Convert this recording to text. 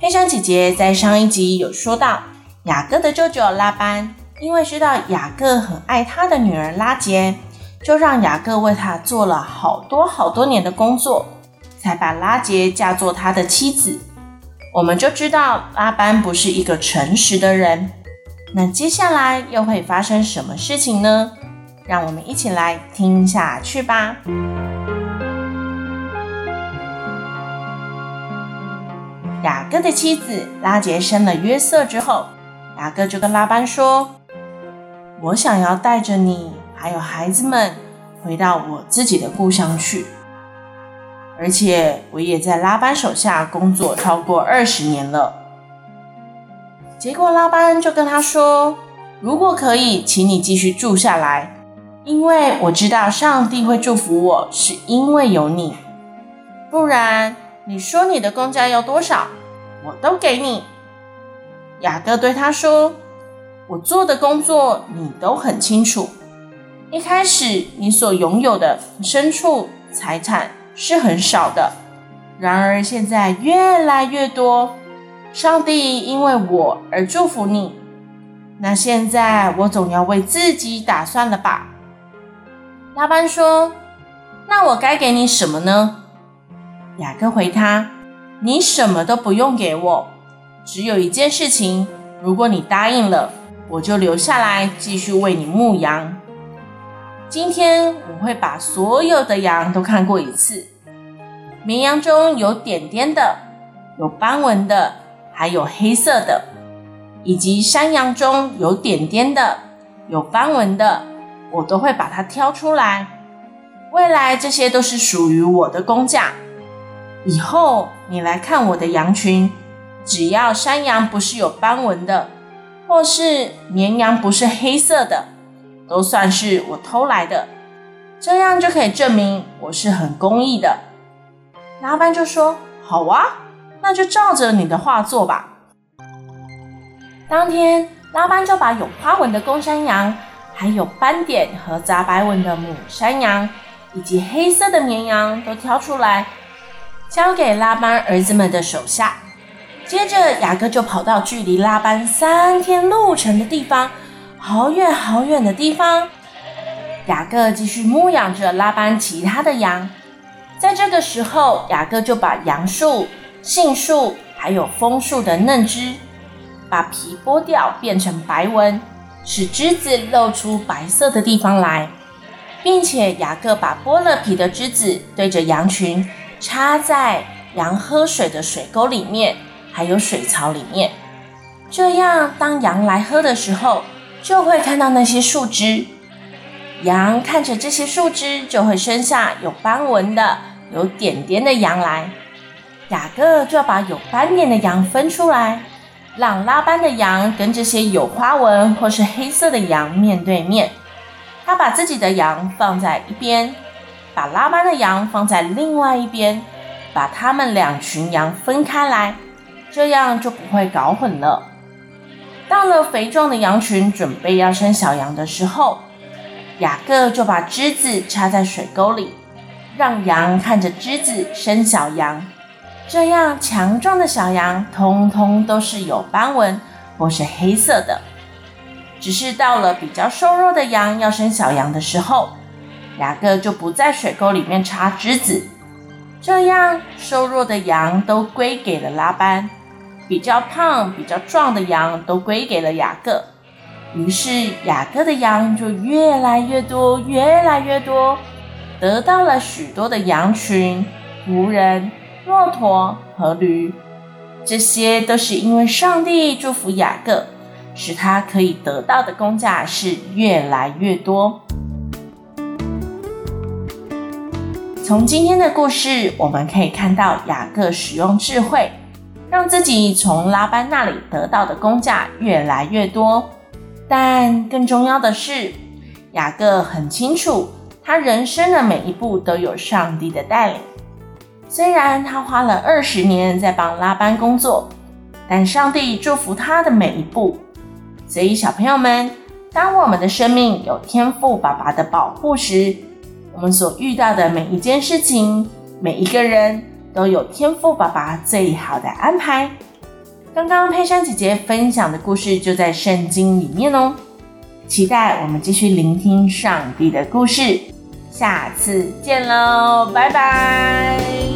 佩珊姐姐在上一集有说到，雅各的舅舅拉班因为知道雅各很爱他的女儿拉杰，就让雅各为他做了好多好多年的工作，才把拉杰嫁作他的妻子。我们就知道拉班不是一个诚实的人。那接下来又会发生什么事情呢？让我们一起来听下去吧。雅各的妻子拉结生了约瑟之后，雅各就跟拉班说：“我想要带着你还有孩子们回到我自己的故乡去，而且我也在拉班手下工作超过二十年了。”结果拉班就跟他说：“如果可以，请你继续住下来，因为我知道上帝会祝福我，是因为有你，不然。”你说你的工价要多少，我都给你。雅各对他说：“我做的工作你都很清楚。一开始你所拥有的牲畜财产是很少的，然而现在越来越多。上帝因为我而祝福你。那现在我总要为自己打算了吧？”拉班说：“那我该给你什么呢？”雅各回他：“你什么都不用给我，只有一件事情，如果你答应了，我就留下来继续为你牧羊。今天我会把所有的羊都看过一次，绵羊中有点点的，有斑纹的，还有黑色的，以及山羊中有点点的，有斑纹的，我都会把它挑出来。未来这些都是属于我的工价。”以后你来看我的羊群，只要山羊不是有斑纹的，或是绵羊不是黑色的，都算是我偷来的，这样就可以证明我是很公义的。拉班就说：“好啊，那就照着你的话做吧。”当天，拉班就把有花纹的公山羊，还有斑点和杂白纹的母山羊，以及黑色的绵羊都挑出来。交给拉班儿子们的手下。接着，雅各就跑到距离拉班三天路程的地方，好远好远的地方。雅各继续牧养着拉班其他的羊。在这个时候，雅各就把杨树、杏树还有枫树的嫩枝，把皮剥掉，变成白纹，使枝子露出白色的地方来，并且雅各把剥了皮的枝子对着羊群。插在羊喝水的水沟里面，还有水槽里面，这样当羊来喝的时候，就会看到那些树枝。羊看着这些树枝，就会生下有斑纹的、有点点的羊来。雅各就要把有斑点的羊分出来，让拉班的羊跟这些有花纹或是黑色的羊面对面。他把自己的羊放在一边。把拉班的羊放在另外一边，把他们两群羊分开来，这样就不会搞混了。到了肥壮的羊群准备要生小羊的时候，雅各就把枝子插在水沟里，让羊看着枝子生小羊。这样强壮的小羊通通都是有斑纹或是黑色的。只是到了比较瘦弱的羊要生小羊的时候，雅各就不在水沟里面插枝子，这样瘦弱的羊都归给了拉班，比较胖、比较壮的羊都归给了雅各。于是雅各的羊就越来越多，越来越多，得到了许多的羊群、仆人、骆驼和驴。这些都是因为上帝祝福雅各，使他可以得到的工价是越来越多。从今天的故事，我们可以看到雅各使用智慧，让自己从拉班那里得到的工价越来越多。但更重要的是，雅各很清楚，他人生的每一步都有上帝的带领。虽然他花了二十年在帮拉班工作，但上帝祝福他的每一步。所以，小朋友们，当我们的生命有天赋爸爸的保护时，我们所遇到的每一件事情，每一个人都有天赋爸爸最好的安排。刚刚佩珊姐姐分享的故事就在圣经里面哦，期待我们继续聆听上帝的故事，下次见喽，拜拜。